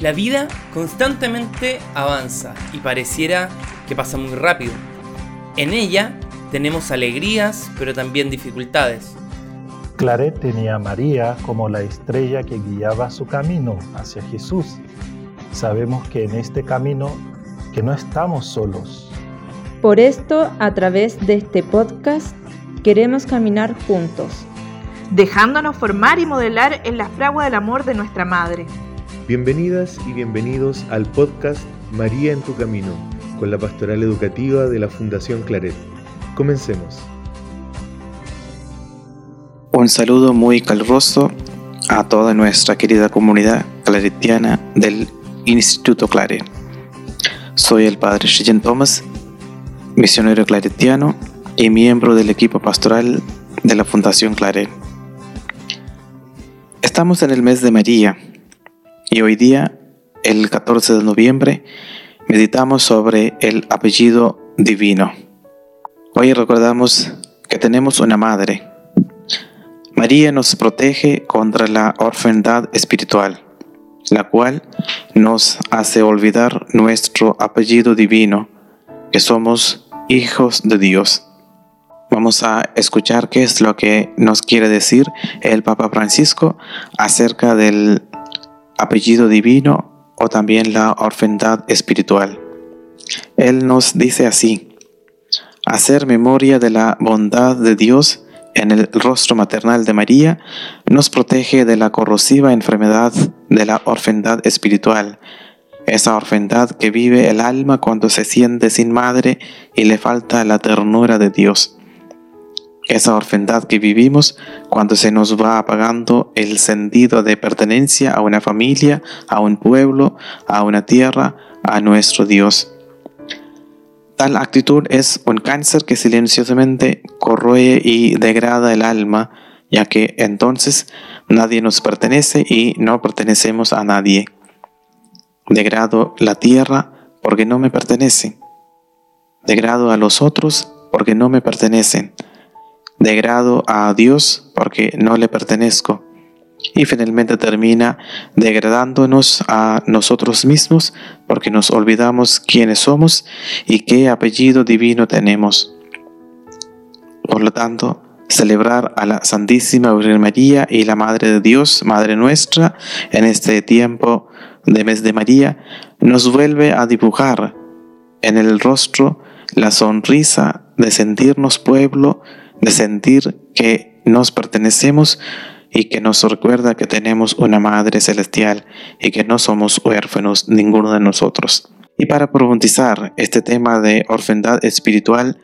La vida constantemente avanza y pareciera que pasa muy rápido. En ella tenemos alegrías, pero también dificultades. Claret tenía a María como la estrella que guiaba su camino hacia Jesús. Sabemos que en este camino que no estamos solos. Por esto, a través de este podcast, queremos caminar juntos, dejándonos formar y modelar en la fragua del amor de nuestra Madre. Bienvenidas y bienvenidos al podcast María en tu Camino, con la pastoral educativa de la Fundación Claret. Comencemos. Un saludo muy caluroso a toda nuestra querida comunidad claretiana del Instituto Claret. Soy el padre Shejen Thomas, misionero claretiano y miembro del equipo pastoral de la Fundación Claret. Estamos en el mes de María y hoy día, el 14 de noviembre, meditamos sobre el apellido divino. Hoy recordamos que tenemos una madre. María nos protege contra la orfandad espiritual, la cual nos hace olvidar nuestro apellido divino, que somos hijos de Dios. Vamos a escuchar qué es lo que nos quiere decir el Papa Francisco acerca del apellido divino o también la orfandad espiritual. Él nos dice así, hacer memoria de la bondad de Dios en el rostro maternal de María nos protege de la corrosiva enfermedad de la orfandad espiritual, esa orfandad que vive el alma cuando se siente sin madre y le falta la ternura de Dios esa orfandad que vivimos cuando se nos va apagando el sentido de pertenencia a una familia, a un pueblo, a una tierra, a nuestro Dios. Tal actitud es un cáncer que silenciosamente corroe y degrada el alma, ya que entonces nadie nos pertenece y no pertenecemos a nadie. Degrado la tierra porque no me pertenece. Degrado a los otros porque no me pertenecen degrado a Dios porque no le pertenezco. Y finalmente termina degradándonos a nosotros mismos porque nos olvidamos quiénes somos y qué apellido divino tenemos. Por lo tanto, celebrar a la Santísima Virgen María y la Madre de Dios, Madre nuestra, en este tiempo de mes de María, nos vuelve a dibujar en el rostro la sonrisa de sentirnos pueblo de sentir que nos pertenecemos y que nos recuerda que tenemos una Madre Celestial y que no somos huérfanos ninguno de nosotros. Y para profundizar este tema de orfandad espiritual,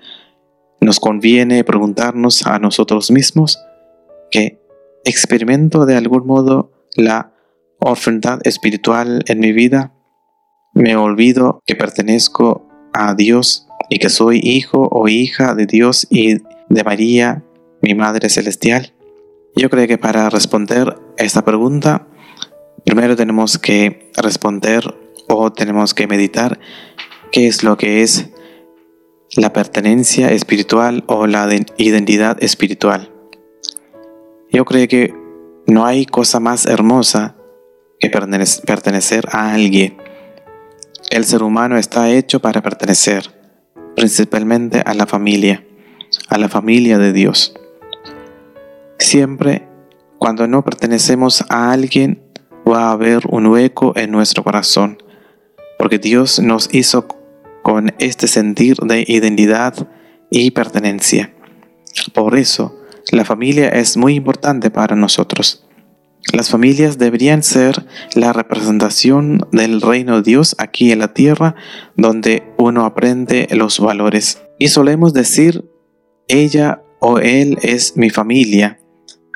nos conviene preguntarnos a nosotros mismos que experimento de algún modo la orfandad espiritual en mi vida, me olvido que pertenezco a Dios y que soy hijo o hija de Dios y de María, mi Madre Celestial? Yo creo que para responder esta pregunta, primero tenemos que responder o tenemos que meditar qué es lo que es la pertenencia espiritual o la identidad espiritual. Yo creo que no hay cosa más hermosa que pertenecer a alguien. El ser humano está hecho para pertenecer, principalmente a la familia a la familia de Dios. Siempre cuando no pertenecemos a alguien va a haber un hueco en nuestro corazón, porque Dios nos hizo con este sentir de identidad y pertenencia. Por eso, la familia es muy importante para nosotros. Las familias deberían ser la representación del reino de Dios aquí en la tierra, donde uno aprende los valores. Y solemos decir ella o él es mi familia,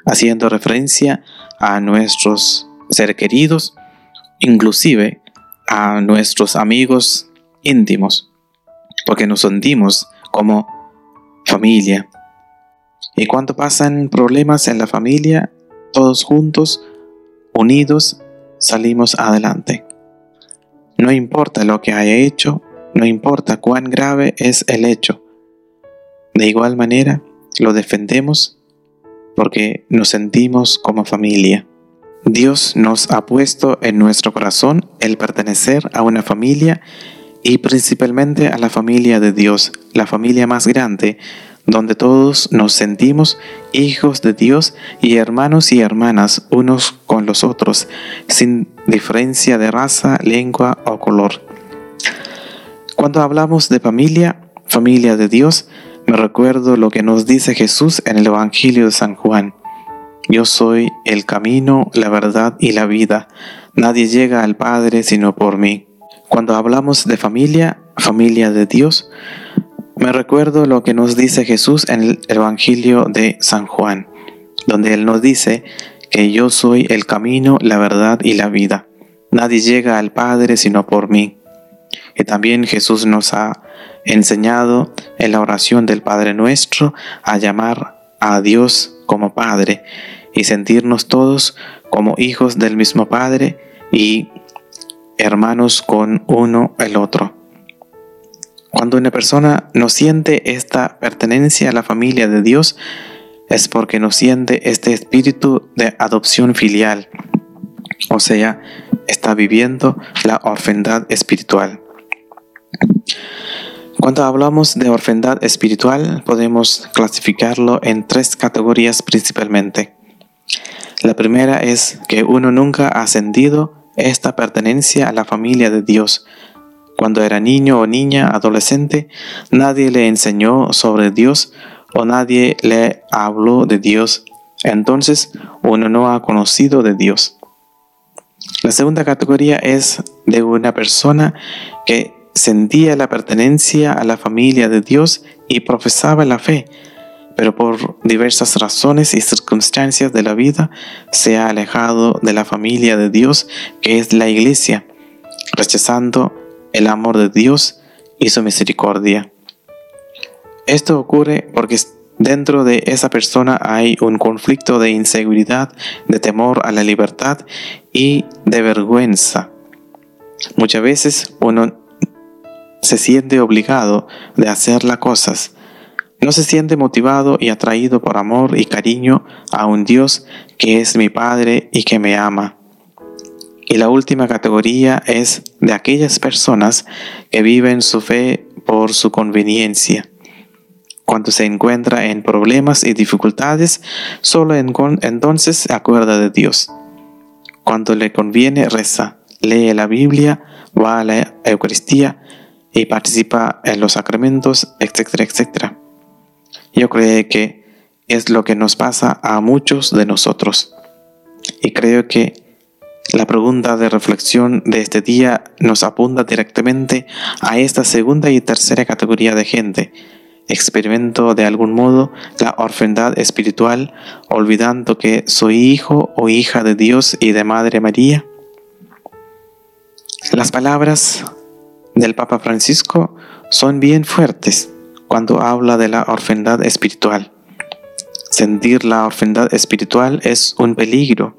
haciendo referencia a nuestros seres queridos, inclusive a nuestros amigos íntimos, porque nos sentimos como familia. Y cuando pasan problemas en la familia, todos juntos, unidos, salimos adelante. No importa lo que haya hecho, no importa cuán grave es el hecho, de igual manera, lo defendemos porque nos sentimos como familia. Dios nos ha puesto en nuestro corazón el pertenecer a una familia y principalmente a la familia de Dios, la familia más grande, donde todos nos sentimos hijos de Dios y hermanos y hermanas unos con los otros, sin diferencia de raza, lengua o color. Cuando hablamos de familia, familia de Dios, recuerdo lo que nos dice Jesús en el Evangelio de San Juan. Yo soy el camino, la verdad y la vida. Nadie llega al Padre sino por mí. Cuando hablamos de familia, familia de Dios, me recuerdo lo que nos dice Jesús en el Evangelio de San Juan, donde Él nos dice que yo soy el camino, la verdad y la vida. Nadie llega al Padre sino por mí. Y también Jesús nos ha enseñado en la oración del Padre nuestro a llamar a Dios como Padre y sentirnos todos como hijos del mismo Padre y hermanos con uno el otro. Cuando una persona no siente esta pertenencia a la familia de Dios, es porque no siente este espíritu de adopción filial, o sea, está viviendo la orfandad espiritual. Cuando hablamos de orfandad espiritual, podemos clasificarlo en tres categorías principalmente. La primera es que uno nunca ha sentido esta pertenencia a la familia de Dios, cuando era niño o niña, adolescente, nadie le enseñó sobre Dios o nadie le habló de Dios. Entonces uno no ha conocido de Dios. La segunda categoría es de una persona que sentía la pertenencia a la familia de Dios y profesaba la fe, pero por diversas razones y circunstancias de la vida se ha alejado de la familia de Dios que es la iglesia, rechazando el amor de Dios y su misericordia. Esto ocurre porque dentro de esa persona hay un conflicto de inseguridad, de temor a la libertad y de vergüenza. Muchas veces uno se siente obligado de hacer las cosas. No se siente motivado y atraído por amor y cariño a un Dios que es mi Padre y que me ama. Y la última categoría es de aquellas personas que viven su fe por su conveniencia. Cuando se encuentra en problemas y dificultades, solo entonces se acuerda de Dios. Cuando le conviene, reza, lee la Biblia, va a la Eucaristía y participa en los sacramentos, etcétera, etcétera. Yo creo que es lo que nos pasa a muchos de nosotros. Y creo que la pregunta de reflexión de este día nos apunta directamente a esta segunda y tercera categoría de gente. Experimento de algún modo la orfandad espiritual olvidando que soy hijo o hija de Dios y de Madre María. Las palabras del Papa Francisco son bien fuertes cuando habla de la orfandad espiritual. Sentir la orfandad espiritual es un peligro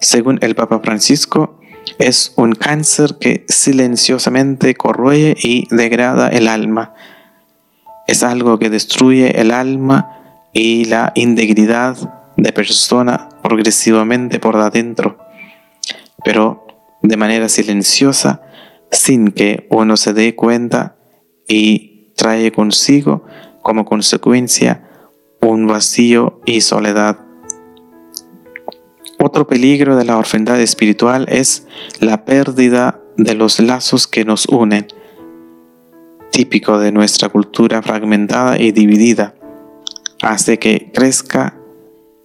según el Papa Francisco, es un cáncer que silenciosamente corroe y degrada el alma. Es algo que destruye el alma y la integridad de persona progresivamente por adentro, pero de manera silenciosa, sin que uno se dé cuenta y trae consigo como consecuencia un vacío y soledad. Otro peligro de la orfandad espiritual es la pérdida de los lazos que nos unen, típico de nuestra cultura fragmentada y dividida, hace que crezca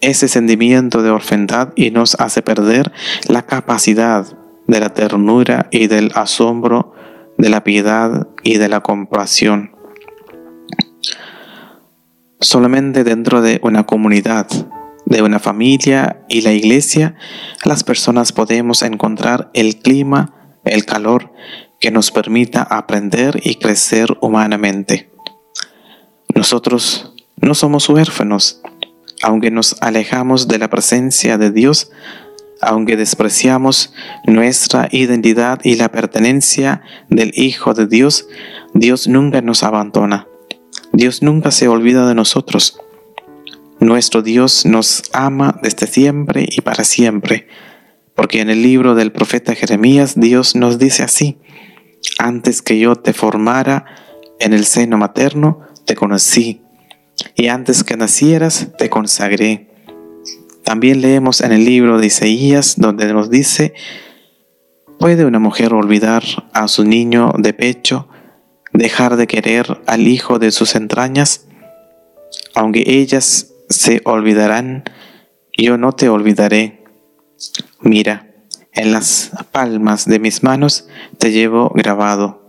ese sentimiento de orfandad y nos hace perder la capacidad de la ternura y del asombro, de la piedad y de la compasión. Solamente dentro de una comunidad de una familia y la iglesia, las personas podemos encontrar el clima, el calor que nos permita aprender y crecer humanamente. Nosotros no somos huérfanos, aunque nos alejamos de la presencia de Dios, aunque despreciamos nuestra identidad y la pertenencia del Hijo de Dios, Dios nunca nos abandona. Dios nunca se olvida de nosotros. Nuestro Dios nos ama desde siempre y para siempre. Porque en el libro del profeta Jeremías Dios nos dice así, antes que yo te formara en el seno materno, te conocí, y antes que nacieras, te consagré. También leemos en el libro de Isaías donde nos dice, ¿puede una mujer olvidar a su niño de pecho, dejar de querer al hijo de sus entrañas? Aunque ellas se olvidarán, yo no te olvidaré. Mira, en las palmas de mis manos te llevo grabado.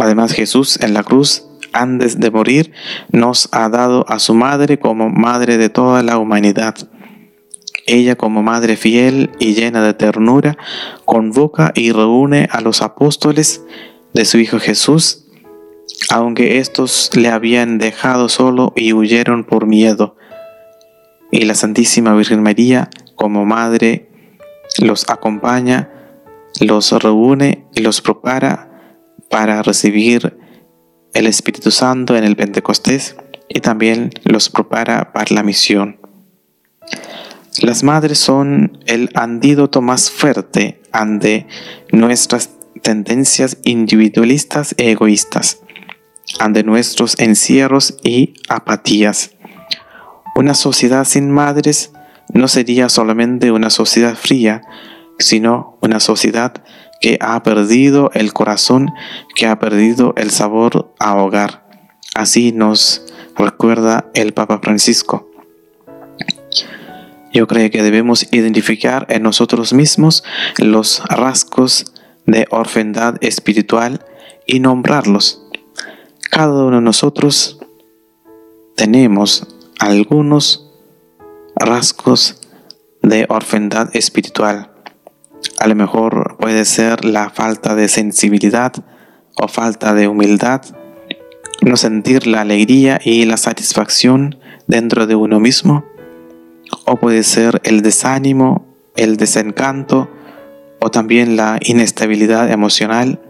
Además Jesús en la cruz, antes de morir, nos ha dado a su madre como madre de toda la humanidad. Ella como madre fiel y llena de ternura, convoca y reúne a los apóstoles de su Hijo Jesús, aunque estos le habían dejado solo y huyeron por miedo. Y la Santísima Virgen María, como madre, los acompaña, los reúne y los prepara para recibir el Espíritu Santo en el Pentecostés y también los prepara para la misión. Las madres son el antídoto más fuerte ante nuestras tendencias individualistas e egoístas, ante nuestros encierros y apatías. Una sociedad sin madres no sería solamente una sociedad fría, sino una sociedad que ha perdido el corazón, que ha perdido el sabor a hogar. Así nos recuerda el Papa Francisco. Yo creo que debemos identificar en nosotros mismos los rasgos de orfandad espiritual y nombrarlos. Cada uno de nosotros tenemos algunos rasgos de orfandad espiritual. A lo mejor puede ser la falta de sensibilidad o falta de humildad, no sentir la alegría y la satisfacción dentro de uno mismo, o puede ser el desánimo, el desencanto, o también la inestabilidad emocional,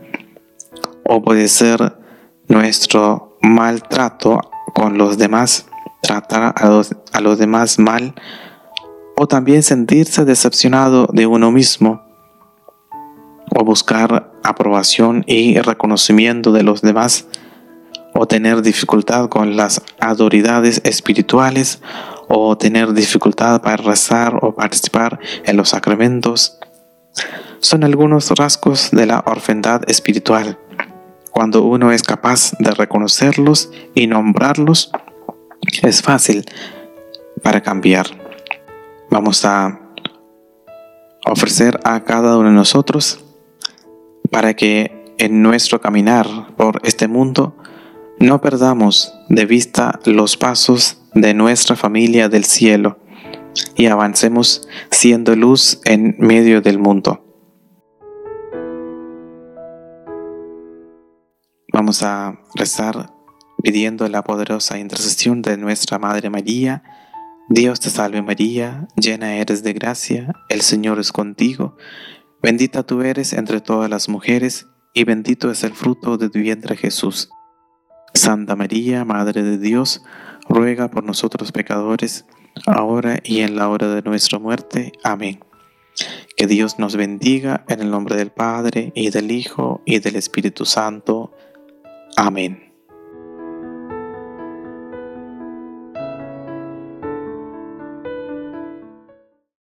o puede ser nuestro maltrato con los demás tratar a los, a los demás mal o también sentirse decepcionado de uno mismo o buscar aprobación y reconocimiento de los demás o tener dificultad con las autoridades espirituales o tener dificultad para rezar o participar en los sacramentos son algunos rasgos de la orfandad espiritual. Cuando uno es capaz de reconocerlos y nombrarlos, es fácil para cambiar. Vamos a ofrecer a cada uno de nosotros para que en nuestro caminar por este mundo no perdamos de vista los pasos de nuestra familia del cielo y avancemos siendo luz en medio del mundo. Vamos a rezar pidiendo la poderosa intercesión de nuestra Madre María. Dios te salve María, llena eres de gracia, el Señor es contigo, bendita tú eres entre todas las mujeres, y bendito es el fruto de tu vientre Jesús. Santa María, Madre de Dios, ruega por nosotros pecadores, ahora y en la hora de nuestra muerte. Amén. Que Dios nos bendiga en el nombre del Padre, y del Hijo, y del Espíritu Santo. Amén.